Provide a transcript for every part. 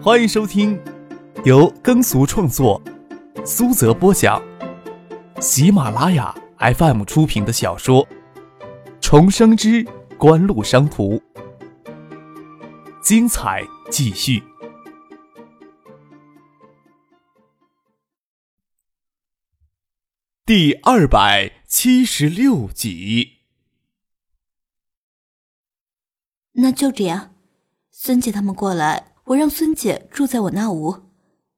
欢迎收听由耕俗创作、苏泽播讲、喜马拉雅 FM 出品的小说《重生之官路商途》，精彩继续，第二百七十六集。那就这样，孙姐他们过来。我让孙姐住在我那屋，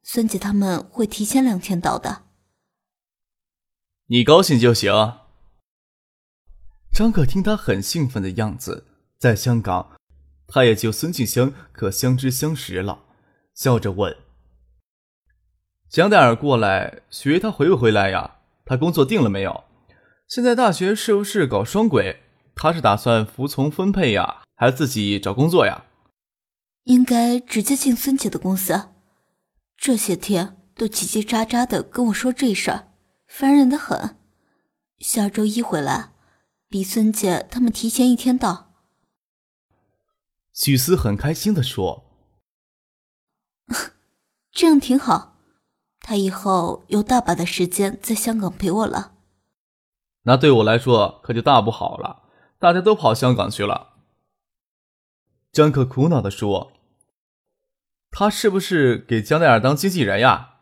孙姐他们会提前两天到的。你高兴就行。张可听他很兴奋的样子，在香港，他也就孙静香可相知相识了，笑着问：“江黛儿过来，许他回不回来呀？他工作定了没有？现在大学是不是搞双轨？他是打算服从分配呀，还是自己找工作呀？”应该直接进孙姐的公司，这些天都叽叽喳喳的跟我说这事儿，烦人的很。下周一回来，比孙姐他们提前一天到。许思很开心的说：“这样挺好，他以后有大把的时间在香港陪我了。那对我来说可就大不好了，大家都跑香港去了。”张可苦恼的说：“他是不是给江奈儿当经纪人呀？”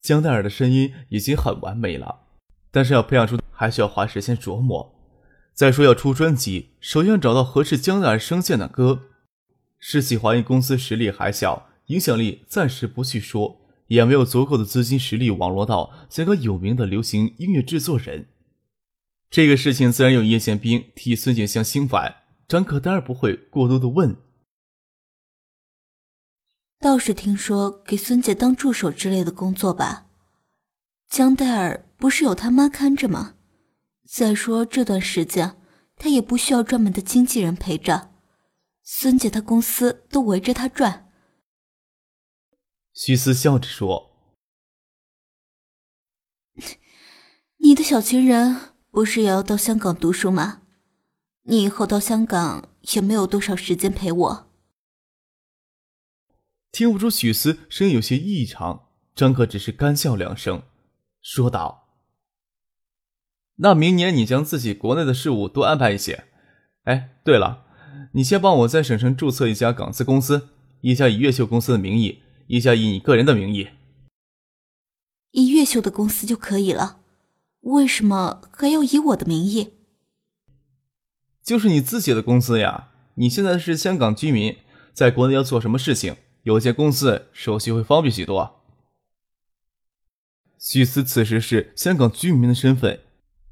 江奈儿的声音已经很完美了，但是要培养出还需要花时间琢磨。再说要出专辑，首先要找到合适江奈儿声线的歌。世纪华音公司实力还小，影响力暂时不去说，也没有足够的资金实力网络到香港有名的流行音乐制作人。这个事情自然有叶宪兵替孙景香心烦。张可当然不会过多的问，倒是听说给孙姐当助手之类的工作吧。江黛儿不是有他妈看着吗？再说这段时间，她也不需要专门的经纪人陪着，孙姐她公司都围着她转。徐思笑着说：“ 你的小情人不是也要到香港读书吗？”你以后到香港也没有多少时间陪我。听不出许思声音有些异常，张克只是干笑两声，说道：“那明年你将自己国内的事务多安排一些。哎，对了，你先帮我在省城注册一家港资公司，一家以越秀公司的名义，一家以你个人的名义。以越秀的公司就可以了，为什么还要以我的名义？”就是你自己的公司呀！你现在是香港居民，在国内要做什么事情，有间公司手续会方便许多。许思此时是香港居民的身份，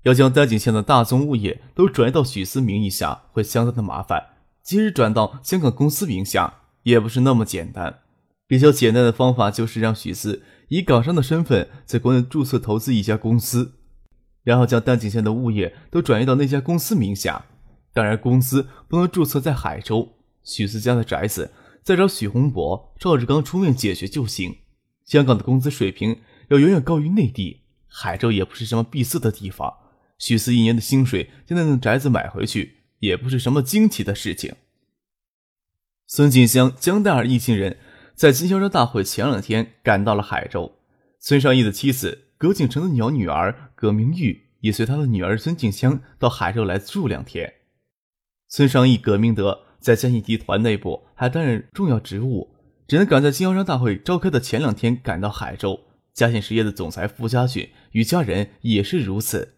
要将丹景县的大宗物业都转移到许思名义下，会相当的麻烦。即使转到香港公司名下，也不是那么简单。比较简单的方法就是让许思以港商的身份在国内注册投资一家公司，然后将丹景县的物业都转移到那家公司名下。当然，公司不能注册在海州。许思家的宅子，再找许洪博、赵志刚出面解决就行。香港的工资水平要远远高于内地，海州也不是什么闭塞的地方。许思一年的薪水将那栋宅子买回去，也不是什么惊奇的事情。孙锦香、江黛儿一行人在经销商大会前两天赶到了海州。孙尚义的妻子葛景成的鸟女儿葛明玉也随他的女儿孙静香到海州来住两天。孙尚义、葛明德在嘉信集团内部还担任重要职务，只能赶在经销商大会召开的前两天赶到海州。嘉信实业的总裁傅家俊与家人也是如此。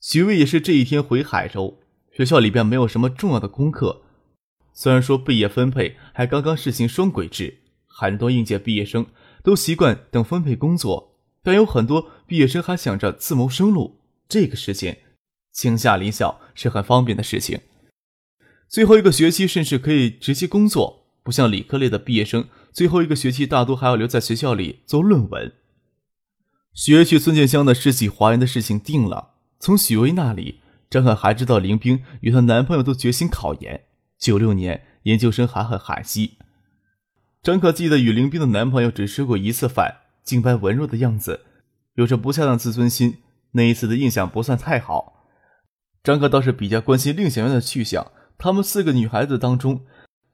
许巍也是这一天回海州。学校里边没有什么重要的功课，虽然说毕业分配还刚刚实行双轨制，很多应届毕业生都习惯等分配工作，但有很多毕业生还想着自谋生路。这个时间，请假离校是很方便的事情。最后一个学期甚至可以直接工作，不像理科类的毕业生，最后一个学期大多还要留在学校里做论文。学去孙建香的世纪华人的事情定了，从许巍那里，张可还知道林冰与她男朋友都决心考研，九六年研究生还很寒惜。张可记得与林冰的男朋友只吃过一次饭，净白文弱的样子，有着不恰当自尊心，那一次的印象不算太好。张可倒是比较关心令贤媛的去向。他们四个女孩子当中，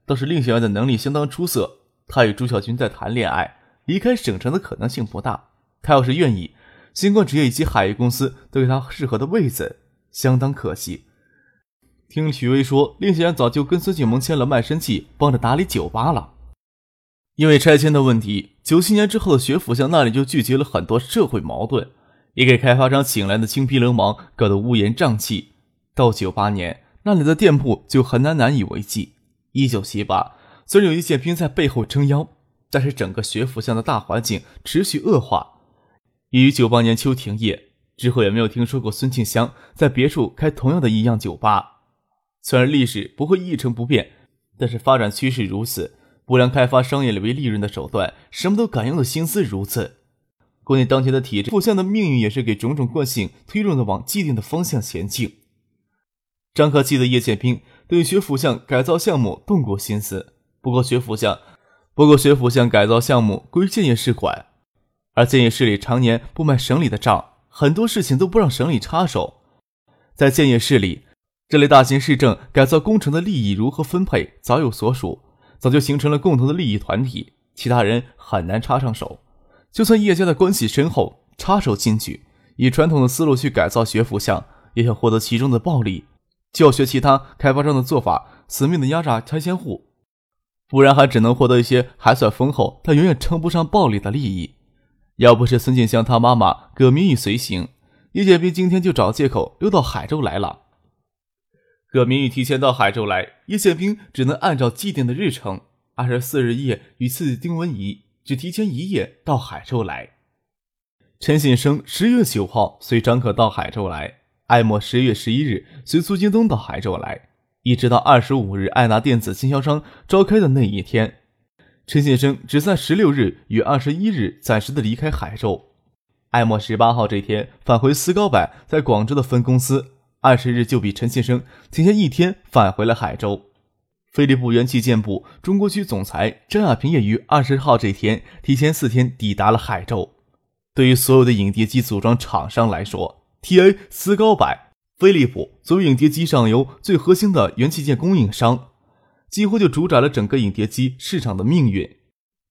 倒是令小燕的能力相当出色。她与朱小军在谈恋爱，离开省城的可能性不大。她要是愿意，星光职业以及海域公司都给她适合的位子，相当可惜。听许巍说，令小燕早就跟孙景萌签了卖身契，帮着打理酒吧了。因为拆迁的问题，九七年之后的学府巷那里就聚集了很多社会矛盾，也给开发商请来的青皮流氓搞得乌烟瘴气。到九八年，那里的店铺就很难难以为继。一九七八，虽然有一些兵在背后撑腰，但是整个学府巷的大环境持续恶化。于九八年秋停业之后，也没有听说过孙庆香在别处开同样的一样酒吧。虽然历史不会一成不变，但是发展趋势如此，不良开发商业为利润的手段，什么都敢用的心思如此。国内当前的体制，富相的命运也是给种种惯性推动的往既定的方向前进。张可记得叶剑兵对学府巷改造项目动过心思，不过学府巷，不过学府巷改造项目归建业市管，而建业市里常年不卖省里的账，很多事情都不让省里插手，在建业市里。这类大型市政改造工程的利益如何分配，早有所属，早就形成了共同的利益团体，其他人很难插上手。就算叶家的关系深厚，插手进去，以传统的思路去改造学府巷，也想获得其中的暴利，就学其他开发商的做法，死命的压榨拆迁户，不然还只能获得一些还算丰厚，但远远称不上暴利的利益。要不是孙静香他妈妈葛明玉随行，叶建兵今天就找借口溜到海州来了。葛明玉提前到海州来，叶宪兵只能按照既定的日程，二十四日夜与次子丁文仪只提前一夜到海州来。陈信生十月九号随张可到海州来，艾默十月十一日随苏京东到海州来，一直到二十五日爱达电子经销商召开的那一天，陈先生只在十六日与二十一日暂时的离开海州。艾默十八号这天返回斯高柏在广州的分公司。二十日就比陈先生提前一天返回了海州。飞利浦元器件部中国区总裁张亚平也于二十号这天提前四天抵达了海州。对于所有的影碟机组装厂商来说，T.A. 斯高柏、飞利浦作为影碟机上游最核心的元器件供应商，几乎就主宰了整个影碟机市场的命运。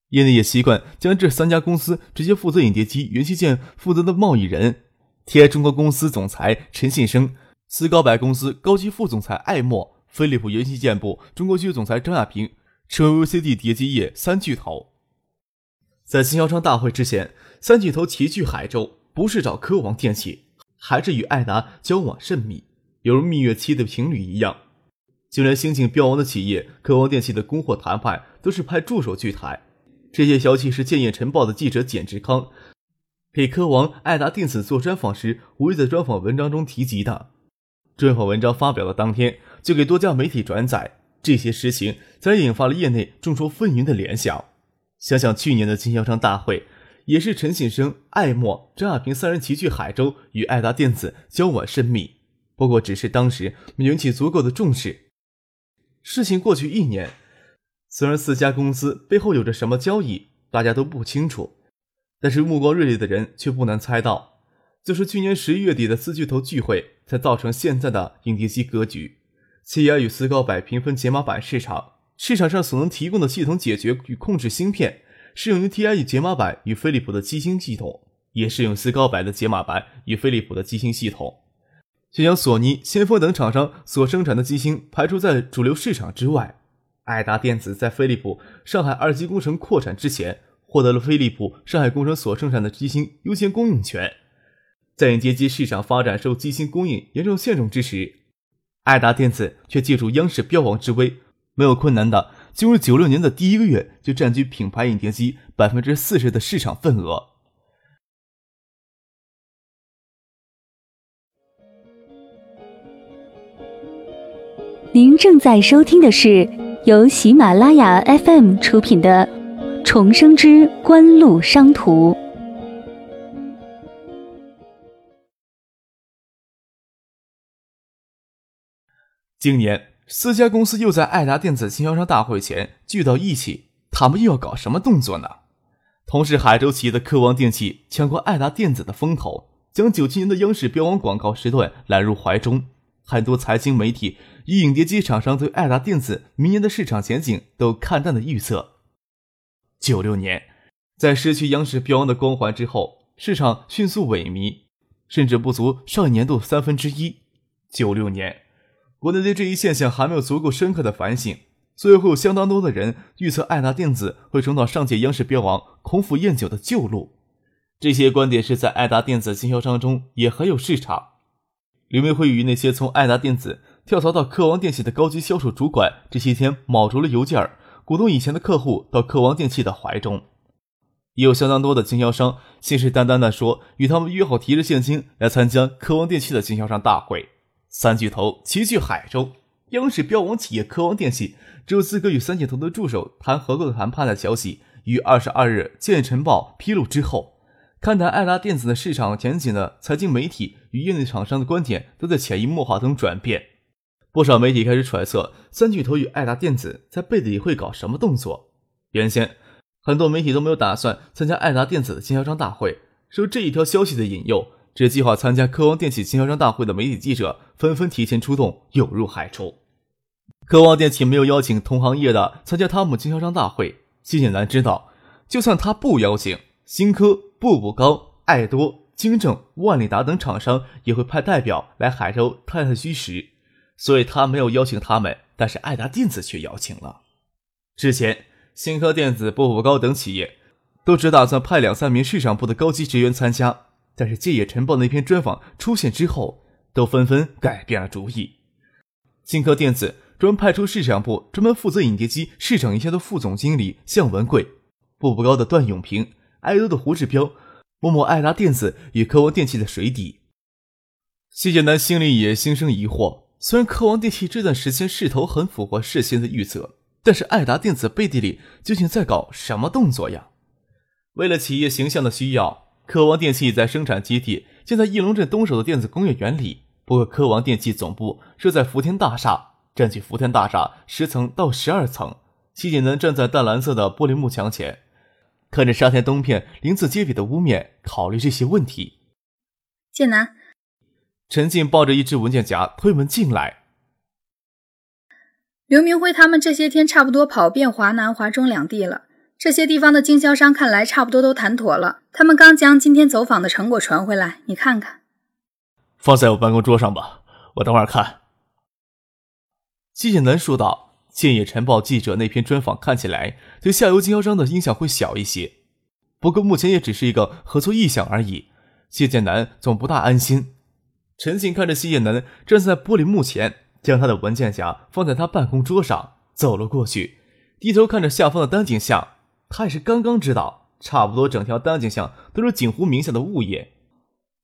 业内也习惯将这三家公司直接负责影碟机元器件负责的贸易人 T.A. 中国公司总裁陈信生。斯高柏公司高级副总裁艾默、飞利浦元器件部中国区总裁张亚平成为 VCD 碟机业三巨头。在经销商大会之前，三巨头齐聚海州，不是找科王电器，还是与艾达交往甚密，犹如蜜月期的情侣一样。就连新晋标王的企业科王电器的供货谈判，都是派助手去谈。这些消息是《建业晨报》的记者简志康给科王艾达电子做专访时，无意在专访文章中提及的。专访文章发表的当天，就给多家媒体转载。这些事情才引发了业内众说纷纭的联想。想想去年的经销商大会，也是陈信生、艾默、张亚平三人齐聚海州，与爱达电子交往甚密。不过，只是当时没引起足够的重视。事情过去一年，虽然四家公司背后有着什么交易，大家都不清楚，但是目光锐利的人却不难猜到，就是去年十一月底的四巨头聚会。才造成现在的影碟机格局。企业与斯高柏平分解码板市场，市场上所能提供的系统解决与控制芯片，适用于 TI 与解码板与飞利浦的机芯系统，也适用斯高柏的解码板与飞利浦的机芯系统。就将索尼、先锋等厂商所生产的机芯排除在主流市场之外。爱达电子在飞利浦上海二级工程扩产之前，获得了飞利浦上海工程所生产的机芯优先供应权。在影碟机市场发展受机芯供应严重限制之时，爱达电子却借助央视标王之威，没有困难的进入九六年的第一个月就占据品牌影碟机百分之四十的市场份额。您正在收听的是由喜马拉雅 FM 出品的《重生之官路商途》。今年四家公司又在爱达电子经销商大会前聚到一起，他们又要搞什么动作呢？同时，海州企业的科王电器抢过爱达电子的风头，将九七年的央视标王广告时段揽入怀中，很多财经媒体与影碟机厂商对爱达电子明年的市场前景都看淡的预测。九六年，在失去央视标王的光环之后，市场迅速萎靡，甚至不足上一年度三分之一。九六年，国内对这一现象还没有足够深刻的反省，所以会有相当多的人预测爱达电子会重蹈上届央视标王孔府宴酒的旧路。这些观点是在爱达电子经销商中也很有市场。刘明辉与那些从爱达电子跳槽到科王电器的高级销售主管，这些天卯足了邮件儿，鼓动以前的客户到科王电器的怀中。也有相当多的经销商信誓旦旦地说，与他们约好提着现金来参加科王电器的经销商大会。三巨头齐聚海州，央视标王企业科王电器只有资格与三巨头的助手谈合作谈判的消息，于二十二日《建晨报》披露之后。看待爱达电子的市场前景的财经媒体与业内厂商的观点都在潜移默化中转变，不少媒体开始揣测三巨头与爱达电子在背地里会搞什么动作。原先很多媒体都没有打算参加爱达电子的经销商大会，受这一条消息的引诱，只计划参加科王电器经销商大会的媒体记者纷纷提前出动，涌入海州。科王电器没有邀请同行业的参加他们经销商大会，谢建南知道，就算他不邀请。新科、步步高、爱多、京正、万利达等厂商也会派代表来海州探探虚实，所以他没有邀请他们，但是爱达电子却邀请了。之前，新科电子、步步高等企业都只打算派两三名市场部的高级职员参加，但是《建业晨报》那篇专访出现之后，都纷纷改变了主意。新科电子专门派出市场部专门负责影碟机市场营销的副总经理向文贵，步步高的段永平。爱多的胡志彪，摸摸爱达电子与科王电器的水底。谢建南心里也心生疑惑。虽然科王电器这段时间势头很符合事先的预测，但是爱达电子背地里究竟在搞什么动作呀？为了企业形象的需要，科王电器在生产基地建在翼龙镇东首的电子工业园里。不过，科王电器总部设在福田大厦，占据福田大厦十层到十二层。谢建南站在淡蓝色的玻璃幕墙前。看着沙田东片鳞次栉比的屋面，考虑这些问题。建南，陈静抱着一只文件夹推门进来。刘明辉他们这些天差不多跑遍华南、华中两地了，这些地方的经销商看来差不多都谈妥了。他们刚将今天走访的成果传回来，你看看。放在我办公桌上吧，我等会儿看。季建南说道。建业晨报记者那篇专访看起来对下游经销商的影响会小一些，不过目前也只是一个合作意向而已。谢建南总不大安心。陈静看着谢建南站在玻璃幕前，将他的文件夹放在他办公桌上，走了过去，低头看着下方的单景巷。他也是刚刚知道，差不多整条单景巷都是锦湖名下的物业。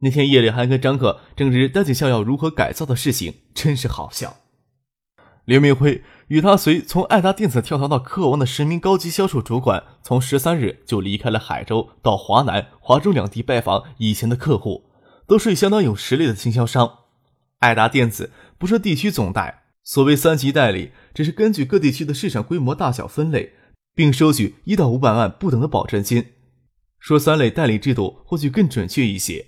那天夜里还跟张克争执单景巷要如何改造的事情，真是好笑。刘明辉与他随从爱达电子跳槽到科王的十名高级销售主管，从十三日就离开了海州，到华南、华中两地拜访以前的客户，都是相当有实力的经销商。爱达电子不是地区总代，所谓三级代理，只是根据各地区的市场规模大小分类，并收取一到五百万不等的保证金。说三类代理制度或许更准确一些。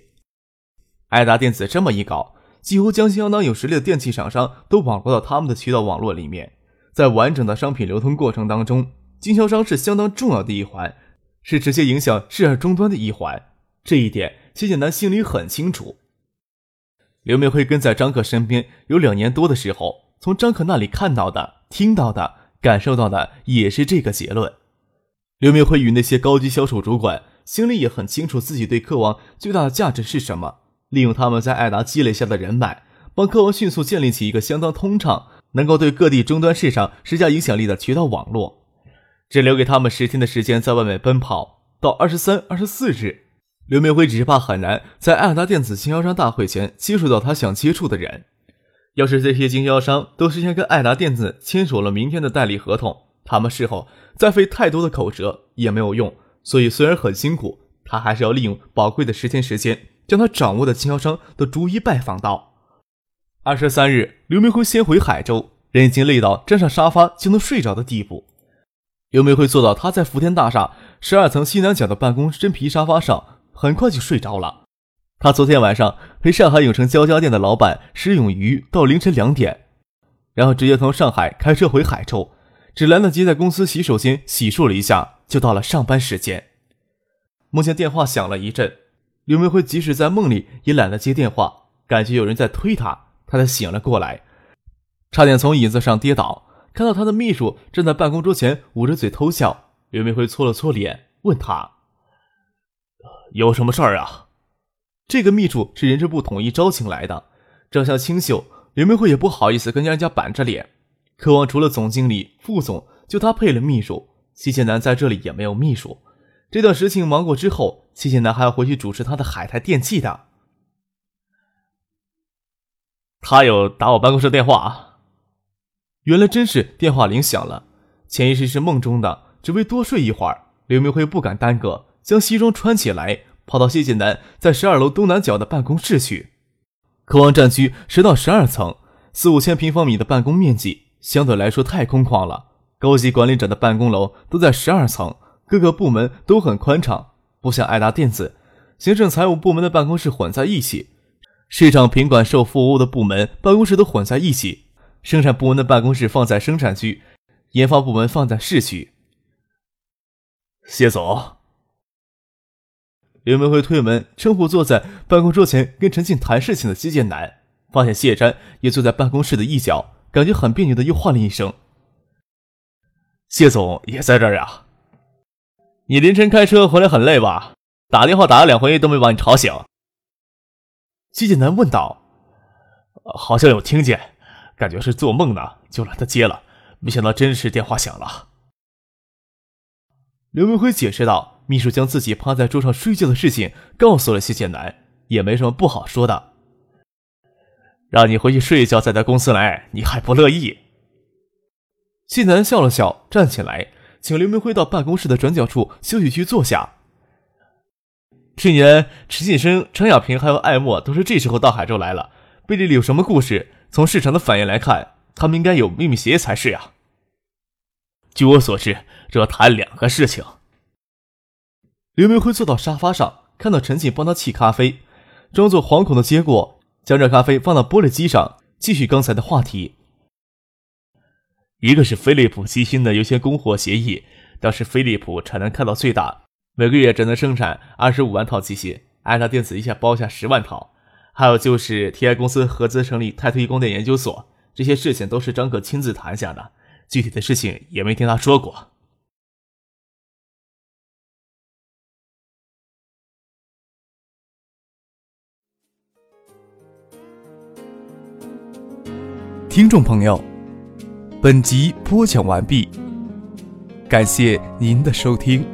爱达电子这么一搞。几乎将相当有实力的电器厂商都网络到他们的渠道网络里面，在完整的商品流通过程当中，经销商是相当重要的一环，是直接影响市场终端的一环。这一点，谢建南心里很清楚。刘明辉跟在张克身边有两年多的时候，从张克那里看到的、听到的、感受到的也是这个结论。刘明辉与那些高级销售主管心里也很清楚，自己对客王最大的价值是什么。利用他们在爱达积累下的人脉，帮科王迅速建立起一个相当通畅、能够对各地终端市场施加影响力的渠道网络。只留给他们十天的时间在外面奔跑，到二十三、二十四日，刘明辉只是怕很难在爱达电子经销商大会前接触到他想接触的人。要是这些经销商都事先跟爱达电子签署了明天的代理合同，他们事后再费太多的口舌也没有用。所以虽然很辛苦，他还是要利用宝贵的十天时间。将他掌握的经销商都逐一拜访到。二十三日，刘明辉先回海州，人已经累到站上沙发就能睡着的地步。刘明辉坐到他在福田大厦十二层西南角的办公真皮沙发上，很快就睡着了。他昨天晚上陪上海永城交家店的老板施永瑜到凌晨两点，然后直接从上海开车回海州，只来得及在公司洗手间洗漱了一下，就到了上班时间。梦见电话响了一阵，刘明辉即使在梦里也懒得接电话，感觉有人在推他，他才醒了过来，差点从椅子上跌倒。看到他的秘书站在办公桌前捂着嘴偷笑，刘明辉搓了搓脸，问他：“有什么事儿啊？”这个秘书是人事部统一招请来的，长相清秀，刘明辉也不好意思跟人家板着脸。渴望除了总经理、副总，就他配了秘书。谢谢南在这里也没有秘书。这段事情忙过之后，谢谢南还要回去主持他的海泰电器的。他有打我办公室电话。原来真是电话铃响了，潜意识是梦中的，只为多睡一会儿。刘明辉不敢耽搁，将西装穿起来，跑到谢谢南在十二楼东南角的办公室去。科王占区十到十二层，四五千平方米的办公面积，相对来说太空旷了。高级管理者的办公楼都在十二层，各个部门都很宽敞，不像爱达电子，行政财务部门的办公室混在一起，市场品管售服务的部门办公室都混在一起。生产部门的办公室放在生产区，研发部门放在市区。谢总，刘明辉推门称呼坐在办公桌前跟陈静谈事情的接见男，发现谢山也坐在办公室的一角，感觉很别扭的，又唤了一声：“谢总也在这儿呀？你凌晨开车回来很累吧？打电话打了两回都没把你吵醒。”接见男问道：“好像有听见。”感觉是做梦呢，就懒得接了。没想到真是电话响了。刘明辉解释道：“秘书将自己趴在桌上睡觉的事情告诉了谢建南，也没什么不好说的。让你回去睡一觉再到公司来，你还不乐意？”谢南笑了笑，站起来，请刘明辉到办公室的转角处休息区坐下。去年陈信生、陈亚平还有艾墨都是这时候到海州来了，背地里有什么故事？从市场的反应来看，他们应该有秘密协议才是呀。据我所知，这要谈两个事情。刘明辉坐到沙发上，看到陈静帮他沏咖啡，装作惶恐的接过，将热咖啡放到玻璃机上，继续刚才的话题。一个是飞利浦机芯的优先供货协议，当时飞利浦产能看到最大，每个月只能生产二十五万套机芯，爱达电子一下包下十万套。还有就是 TI 公司合资成立泰推光电研究所，这些事情都是张可亲自谈下的，具体的事情也没听他说过。听众朋友，本集播讲完毕，感谢您的收听。